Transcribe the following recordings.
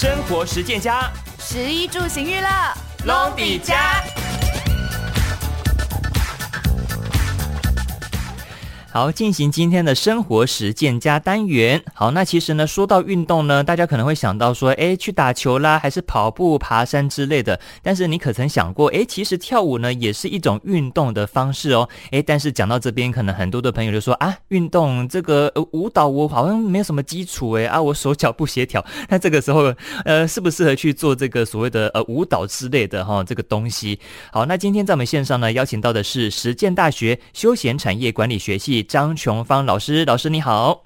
生活实践家，十一住行娱乐，拢底加。好，进行今天的生活实践加单元。好，那其实呢，说到运动呢，大家可能会想到说，诶，去打球啦，还是跑步、爬山之类的。但是你可曾想过，诶，其实跳舞呢，也是一种运动的方式哦。诶，但是讲到这边，可能很多的朋友就说啊，运动这个呃舞蹈我好像没有什么基础诶，啊，我手脚不协调。那这个时候，呃，适不适合去做这个所谓的呃舞蹈之类的哈、哦、这个东西？好，那今天在我们线上呢，邀请到的是实践大学休闲产业管理学系。张琼芳老师，老师你好。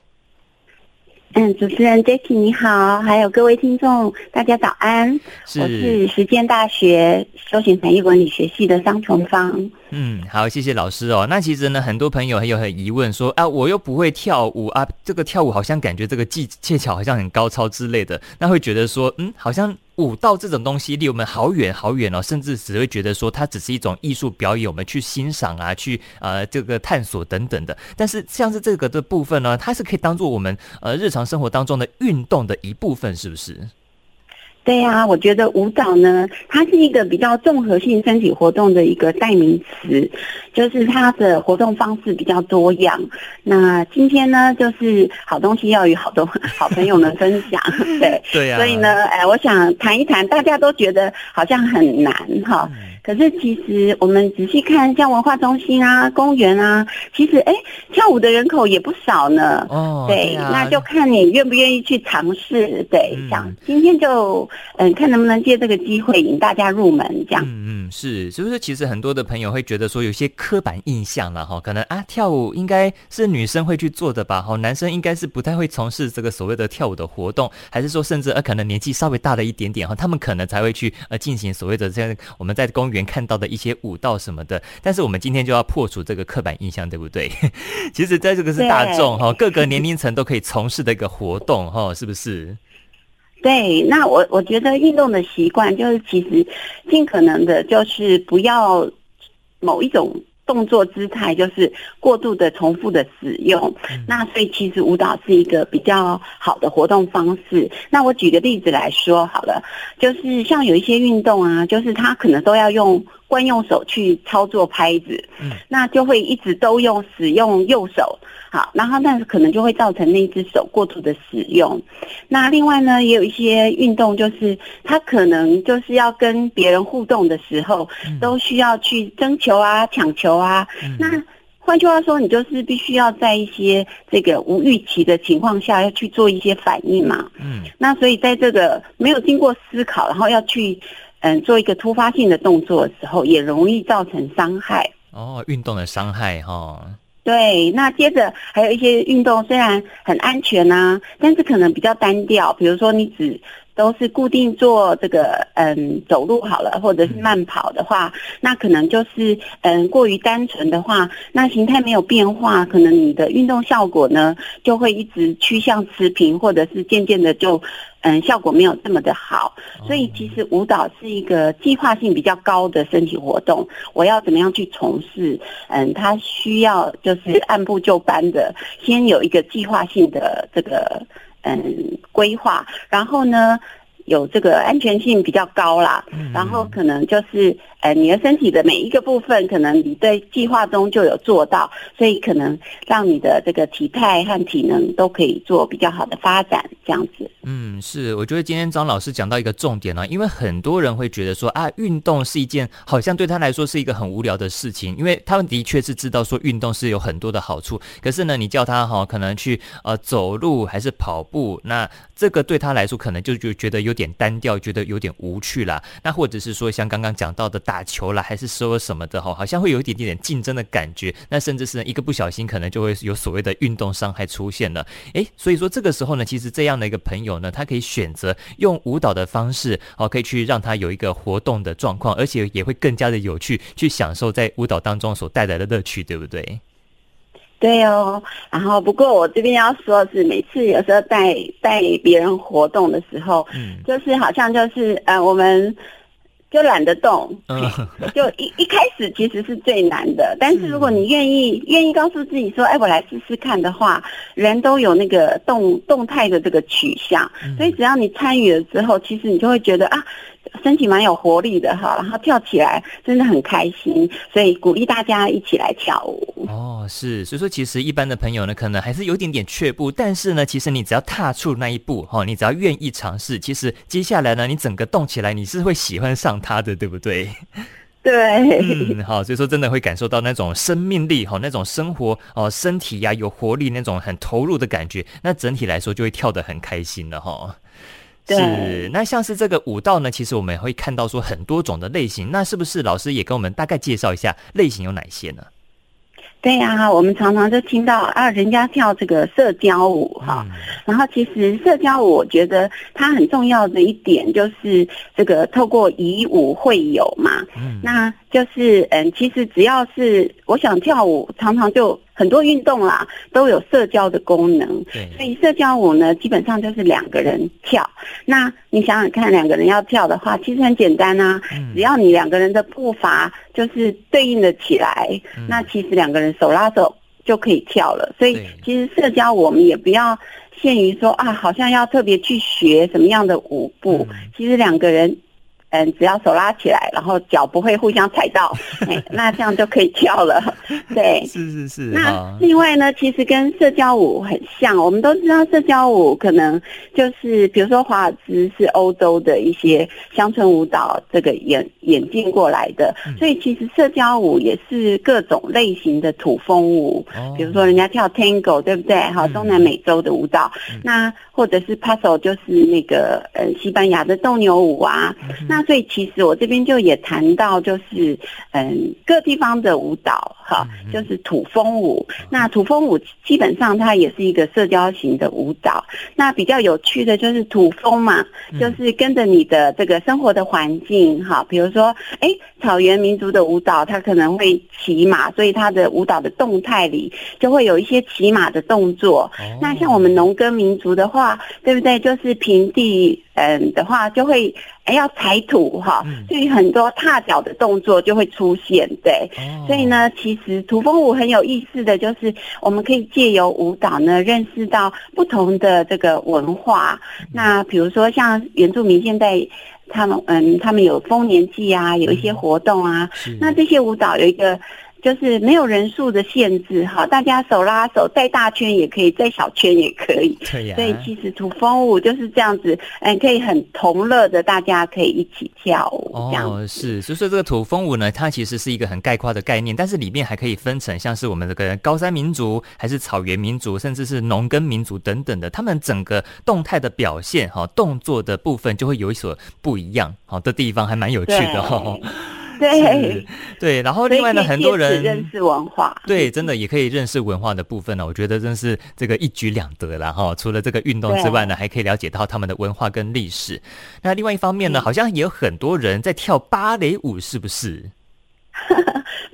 嗯，主持人 Jackie 你好，还有各位听众，大家早安。是我是实践大学休闲产业管理学系的张琼芳。嗯，好，谢谢老师哦。那其实呢，很多朋友很有很疑问说，啊，我又不会跳舞啊，这个跳舞好像感觉这个技技巧好像很高超之类的，那会觉得说，嗯，好像。舞蹈这种东西离我们好远好远哦，甚至只会觉得说它只是一种艺术表演，我们去欣赏啊，去呃这个探索等等的。但是像是这个的部分呢，它是可以当做我们呃日常生活当中的运动的一部分，是不是？对呀、啊，我觉得舞蹈呢，它是一个比较综合性身体活动的一个代名词，就是它的活动方式比较多样。那今天呢，就是好东西要与好多 好朋友们分享，对对呀、啊。所以呢，哎，我想谈一谈，大家都觉得好像很难哈。可是其实我们仔细看，像文化中心啊、公园啊，其实哎，跳舞的人口也不少呢。哦，对，对啊、那就看你愿不愿意去尝试。对，这样、嗯、今天就嗯，看能不能借这个机会引大家入门，这样。嗯嗯，是，是不是？其实很多的朋友会觉得说，有些刻板印象了哈，可能啊，跳舞应该是女生会去做的吧？哈，男生应该是不太会从事这个所谓的跳舞的活动，还是说，甚至呃，可能年纪稍微大了一点点哈，他们可能才会去呃进行所谓的这样我们在公园看到的一些舞蹈什么的，但是我们今天就要破除这个刻板印象，对不对？其实，在这个是大众哈，各个年龄层都可以从事的一个活动哈，是不是？对，那我我觉得运动的习惯就是，其实尽可能的，就是不要某一种。动作姿态就是过度的重复的使用，那所以其实舞蹈是一个比较好的活动方式。那我举个例子来说好了，就是像有一些运动啊，就是他可能都要用惯用手去操作拍子，那就会一直都用使用右手。好，然后但是可能就会造成那只手过度的使用。那另外呢，也有一些运动，就是他可能就是要跟别人互动的时候，都需要去争球啊、抢球啊。那换句话说，你就是必须要在一些这个无预期的情况下，要去做一些反应嘛。嗯。那所以在这个没有经过思考，然后要去嗯做一个突发性的动作的时候，也容易造成伤害。哦，运动的伤害哈。哦对，那接着还有一些运动，虽然很安全啊，但是可能比较单调。比如说，你只都是固定做这个嗯走路好了，或者是慢跑的话，那可能就是嗯过于单纯的话，那形态没有变化，可能你的运动效果呢就会一直趋向持平，或者是渐渐的就。嗯，效果没有这么的好，所以其实舞蹈是一个计划性比较高的身体活动。我要怎么样去从事？嗯，它需要就是按部就班的，先有一个计划性的这个嗯规划，然后呢，有这个安全性比较高啦，然后可能就是。呃，你的身体的每一个部分，可能你在计划中就有做到，所以可能让你的这个体态和体能都可以做比较好的发展，这样子。嗯，是，我觉得今天张老师讲到一个重点呢，因为很多人会觉得说啊，运动是一件好像对他来说是一个很无聊的事情，因为他们的确是知道说运动是有很多的好处，可是呢，你叫他哈，可能去呃走路还是跑步，那这个对他来说可能就就觉得有有点单调，觉得有点无趣啦。那或者是说像刚刚讲到的。打球了还是说什么的哈，好像会有一点点竞争的感觉，那甚至是一个不小心，可能就会有所谓的运动伤害出现了。诶，所以说这个时候呢，其实这样的一个朋友呢，他可以选择用舞蹈的方式，哦，可以去让他有一个活动的状况，而且也会更加的有趣，去享受在舞蹈当中所带来的乐趣，对不对？对哦。然后不过我这边要说的是，每次有时候带带别人活动的时候，嗯，就是好像就是呃我们。就懒得动，嗯，就一一开始其实是最难的。但是如果你愿意愿意告诉自己说，哎，我来试试看的话，人都有那个动动态的这个取向，所以只要你参与了之后，其实你就会觉得啊。身体蛮有活力的哈，然后跳起来真的很开心，所以鼓励大家一起来跳舞。哦，是，所以说其实一般的朋友呢，可能还是有点点却步，但是呢，其实你只要踏出那一步哈，你只要愿意尝试，其实接下来呢，你整个动起来，你是会喜欢上它的，对不对？对，嗯，好，所以说真的会感受到那种生命力哈，那种生活哦，身体呀有活力那种很投入的感觉，那整体来说就会跳得很开心了哈。是，那像是这个舞蹈呢，其实我们也会看到说很多种的类型，那是不是老师也跟我们大概介绍一下类型有哪些呢？对呀、啊，我们常常就听到啊，人家跳这个社交舞哈，嗯、然后其实社交舞，我觉得它很重要的一点就是这个透过以舞会友嘛，嗯，那就是嗯，其实只要是我想跳舞，常常就很多运动啦都有社交的功能，对，所以社交舞呢，基本上就是两个人跳。那你想想看，两个人要跳的话，其实很简单啊，嗯、只要你两个人的步伐就是对应的起来，嗯、那其实两个人。手拉手就可以跳了，所以其实社交我们也不要限于说啊，好像要特别去学什么样的舞步，其实两个人。嗯，只要手拉起来，然后脚不会互相踩到，哎，那这样就可以跳了。对，是是是。那另外呢，其实跟社交舞很像，我们都知道社交舞可能就是，比如说华尔兹是欧洲的一些乡村舞蹈这个演演进过来的，所以其实社交舞也是各种类型的土风舞，比如说人家跳 Tango，对不对？好，东南美洲的舞蹈，那或者是 Paso，就是那个呃西班牙的斗牛舞啊，那。所以其实我这边就也谈到，就是嗯，各地方的舞蹈哈，就是土风舞。那土风舞基本上它也是一个社交型的舞蹈。那比较有趣的就是土风嘛，就是跟着你的这个生活的环境哈，比如说哎，草原民族的舞蹈，它可能会骑马，所以它的舞蹈的动态里就会有一些骑马的动作。那像我们农耕民族的话，对不对？就是平地。嗯的话，就会哎要踩土哈，所以很多踏脚的动作就会出现，对。哦、所以呢，其实土风舞很有意思的就是，我们可以借由舞蹈呢，认识到不同的这个文化。嗯、那比如说像原住民现在，他们嗯，他们有丰年祭啊，有一些活动啊，嗯、那这些舞蹈有一个。就是没有人数的限制哈，大家手拉手，在大圈也可以，在小圈也可以。对呀。所以其实土风舞就是这样子，嗯，可以很同乐的，大家可以一起跳舞。哦，是，所以说这个土风舞呢，它其实是一个很概括的概念，但是里面还可以分成像是我们这个高山民族，还是草原民族，甚至是农耕民族等等的，他们整个动态的表现哈，动作的部分就会有所不一样，好的地方还蛮有趣的哈。对对，然后另外呢，很多人认识文化，对，真的也可以认识文化的部分呢。我觉得真是这个一举两得了哈。除了这个运动之外呢，还可以了解到他们的文化跟历史。那另外一方面呢，好像也有很多人在跳芭蕾舞，是不是？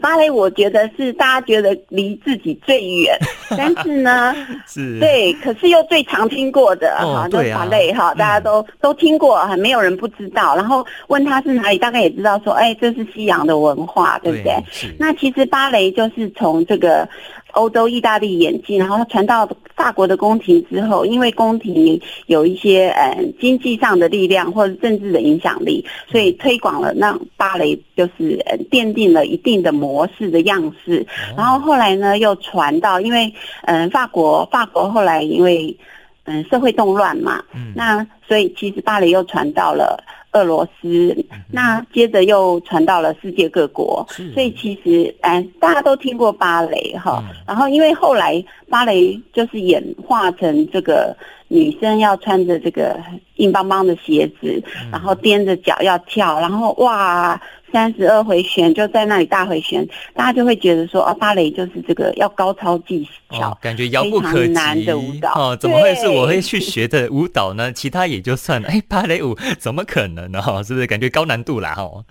芭蕾，我觉得是大家觉得离自己最远，但是呢，是对，可是又最常听过的哈，就芭蕾哈，大家都都听过，还没有人不知道。然后问他是哪里，大概也知道说，哎，这是西洋的文化，对不对？那其实芭蕾就是从这个。欧洲、意大利演进，然后它传到法国的宫廷之后，因为宫廷有一些呃经济上的力量或者政治的影响力，所以推广了，那芭蕾就是呃奠定了一定的模式的样式。然后后来呢，又传到，因为嗯、呃、法国法国后来因为嗯社会动乱嘛，那所以其实芭蕾又传到了。俄罗斯，那接着又传到了世界各国，所以其实，哎，大家都听过芭蕾哈。嗯、然后，因为后来芭蕾就是演化成这个女生要穿着这个硬邦邦的鞋子，嗯、然后踮着脚要跳，然后哇。三十二回旋就在那里大回旋，大家就会觉得说，哦，芭蕾就是这个要高超技巧，哦、感觉遥不可及难的舞蹈哦。怎么会是我会去学的舞蹈呢？其他也就算了，哎，芭蕾舞怎么可能呢？哈，是不是感觉高难度啦？哈。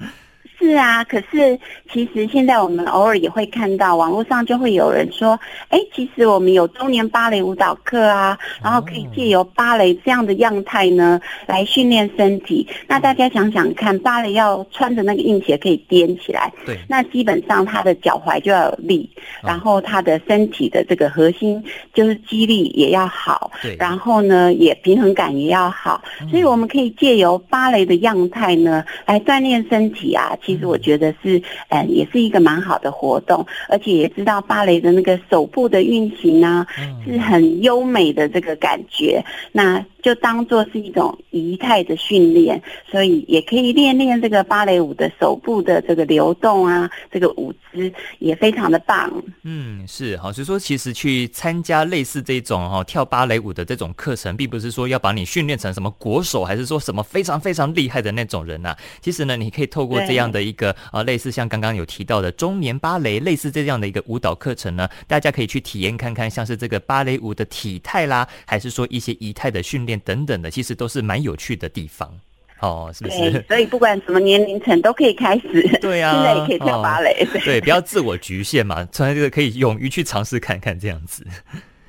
是啊，可是其实现在我们偶尔也会看到网络上就会有人说，哎，其实我们有中年芭蕾舞蹈课啊，然后可以借由芭蕾这样的样态呢来训练身体。那大家想想看，芭蕾要穿着那个硬鞋可以踮起来，对，那基本上他的脚踝就要有力，然后他的身体的这个核心就是肌力也要好，对，然后呢也平衡感也要好，所以我们可以借由芭蕾的样态呢来锻炼身体啊。其实我觉得是，嗯，也是一个蛮好的活动，而且也知道芭蕾的那个手部的运行啊，是很优美的这个感觉。那就当做是一种仪态的训练，所以也可以练练这个芭蕾舞的手部的这个流动啊，这个舞姿也非常的棒。嗯，是好，所以说其实去参加类似这种哈跳芭蕾舞的这种课程，并不是说要把你训练成什么国手，还是说什么非常非常厉害的那种人呐、其实呢，你可以透过这样的一个啊，类似像刚刚有提到的中年芭蕾，类似这样的一个舞蹈课程呢，大家可以去体验看看，像是这个芭蕾舞的体态啦，还是说一些仪态的训练。等等的，其实都是蛮有趣的地方哦，是不是？所以不管什么年龄层都可以开始。对啊，现在也可以跳芭蕾。哦、对，不要自我局限嘛，从这个可以勇于去尝试看看这样子。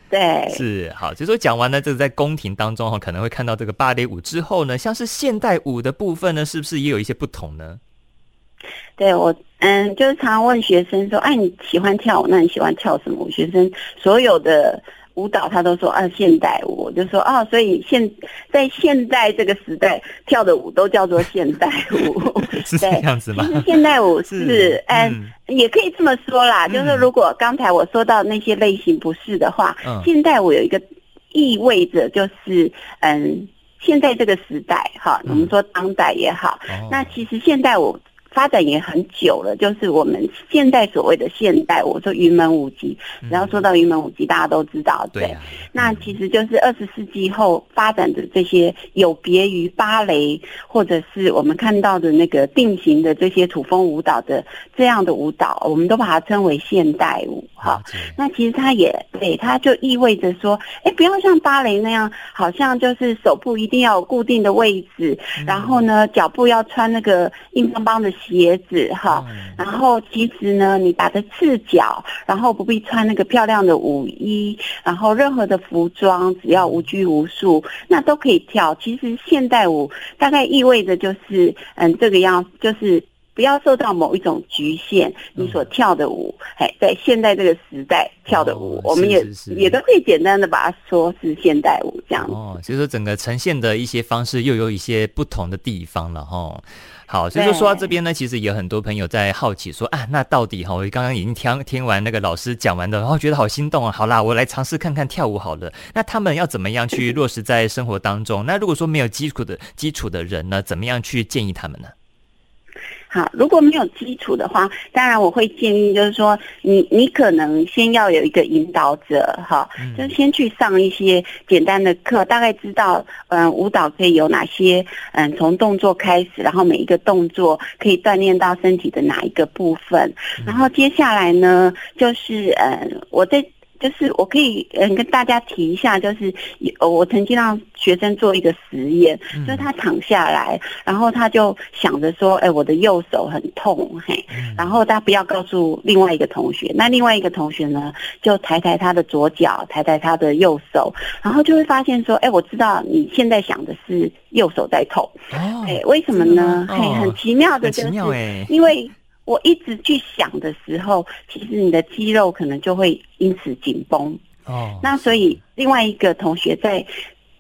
对，是好。就说讲完了，这个在宫廷当中哈，可能会看到这个芭蕾舞之后呢，像是现代舞的部分呢，是不是也有一些不同呢？对我，嗯，就是常常问学生说：“哎，你喜欢跳舞？那你喜欢跳什么舞？”学生所有的。舞蹈他都说啊，现代舞，我就说啊，所以现在现在这个时代跳的舞都叫做现代舞，是这样子吗？其实现代舞是，是嗯，嗯，也可以这么说啦，嗯、就是如果刚才我说到那些类型不是的话，嗯、现代舞有一个意味着就是嗯，现在这个时代哈，我们说当代也好，嗯、那其实现代舞。发展也很久了，就是我们现在所谓的现代，我说云门舞集，然后说到云门舞集，大家都知道，对。那其实就是二十世纪后发展的这些有别于芭蕾，或者是我们看到的那个定型的这些土风舞蹈的这样的舞蹈，我们都把它称为现代舞。哈，那其实它也对，它就意味着说，哎，不要像芭蕾那样，好像就是手部一定要有固定的位置，然后呢，脚步要穿那个硬邦邦的。鞋子哈，然后其实呢，你打着赤脚，然后不必穿那个漂亮的舞衣，然后任何的服装，只要无拘无束，那都可以跳。其实现代舞大概意味着就是，嗯，这个样就是。不要受到某一种局限，你所跳的舞，哎、嗯，在现在这个时代跳的舞，哦、我们也也都可以简单的把它说是现代舞这样子。哦，所以说整个呈现的一些方式又有一些不同的地方了哈。好，所以说说到这边呢，其实有很多朋友在好奇说啊，那到底哈，我刚刚已经听听完那个老师讲完的，然后觉得好心动啊。好啦，我来尝试看看跳舞好了。那他们要怎么样去落实在生活当中？那如果说没有基础的基础的人呢，怎么样去建议他们呢？好，如果没有基础的话，当然我会建议，就是说你你可能先要有一个引导者，哈，就先去上一些简单的课，大概知道，嗯，舞蹈可以有哪些，嗯，从动作开始，然后每一个动作可以锻炼到身体的哪一个部分，然后接下来呢，就是，嗯，我在。就是我可以嗯跟大家提一下，就是我曾经让学生做一个实验，就是他躺下来，然后他就想着说，哎，我的右手很痛，嘿，然后他不要告诉另外一个同学，那另外一个同学呢，就抬抬他的左脚，抬抬他的右手，然后就会发现说，哎，我知道你现在想的是右手在痛，哎，为什么呢？嘿，很奇妙的就是因为。我一直去想的时候，其实你的肌肉可能就会因此紧绷。哦，那所以另外一个同学在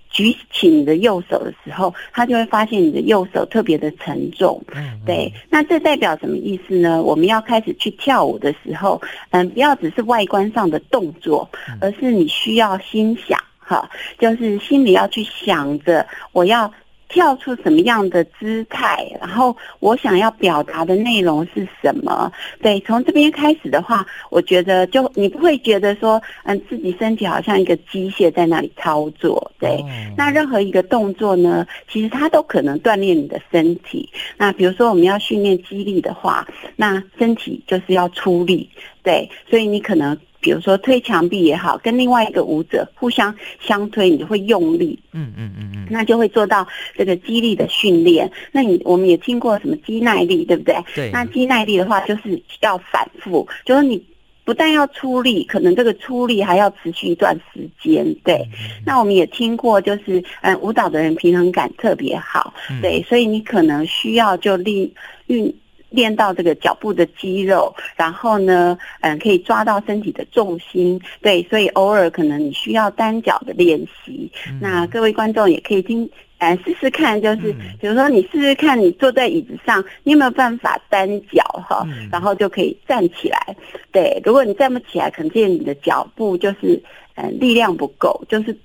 举起你的右手的时候，他就会发现你的右手特别的沉重。嗯，对。那这代表什么意思呢？我们要开始去跳舞的时候，嗯，不要只是外观上的动作，而是你需要心想，哈，就是心里要去想着我要。跳出什么样的姿态，然后我想要表达的内容是什么？对，从这边开始的话，我觉得就你不会觉得说，嗯，自己身体好像一个机械在那里操作。对，那任何一个动作呢，其实它都可能锻炼你的身体。那比如说我们要训练肌力的话，那身体就是要出力。对，所以你可能。比如说推墙壁也好，跟另外一个舞者互相相推，你就会用力，嗯嗯嗯嗯，那就会做到这个肌力的训练。那你我们也听过什么肌耐力，对不对？对。那肌耐力的话，就是要反复，就是你不但要出力，可能这个出力还要持续一段时间。对。嗯、那我们也听过，就是嗯，舞蹈的人平衡感特别好，嗯、对，所以你可能需要就力运。练到这个脚部的肌肉，然后呢，嗯，可以抓到身体的重心，对，所以偶尔可能你需要单脚的练习。嗯、那各位观众也可以听，嗯，试试看，就是、嗯、比如说你试试看，你坐在椅子上，你有没有办法单脚哈，嗯、然后就可以站起来。对，如果你站不起来，可见你的脚步就是嗯力量不够，就是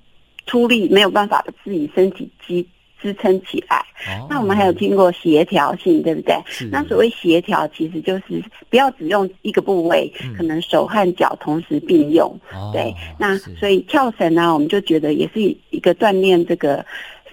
出力没有办法把自己身体肌。支撑起来，哦、那我们还有听过协调性，对不对？那所谓协调，其实就是不要只用一个部位，嗯、可能手和脚同时并用。哦、对，那所以跳绳呢，我们就觉得也是一个锻炼这个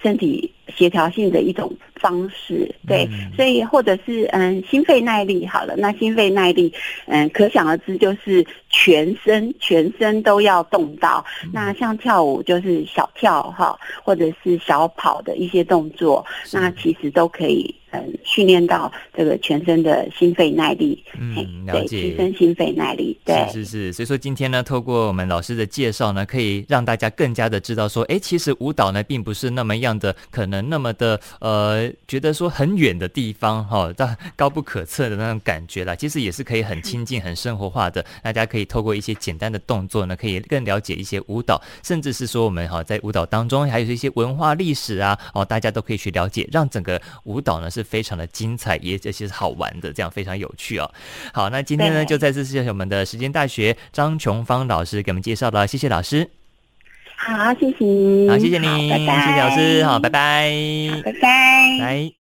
身体协调性的一种方式，对，嗯、所以或者是嗯心肺耐力好了，那心肺耐力嗯可想而知就是全身全身都要动到，嗯、那像跳舞就是小跳哈，或者是小跑的一些动作，那其实都可以。嗯，训练到这个全身的心肺耐力，嗯，了解，提升心肺耐力，对，是是是。所以说今天呢，透过我们老师的介绍呢，可以让大家更加的知道说，哎，其实舞蹈呢，并不是那么样的，可能那么的，呃，觉得说很远的地方哈，到高不可测的那种感觉啦。其实也是可以很亲近、很生活化的。大家可以透过一些简单的动作呢，可以更了解一些舞蹈，甚至是说我们哈在舞蹈当中还有一些文化历史啊，哦，大家都可以去了解，让整个舞蹈呢是。非常的精彩，也这些是好玩的，这样非常有趣哦。好，那今天呢，就再次谢谢我们的时间大学张琼芳老师给我们介绍了，谢谢老师。好，谢谢。好，谢谢你，拜拜谢谢老师。好，拜拜。拜拜。来。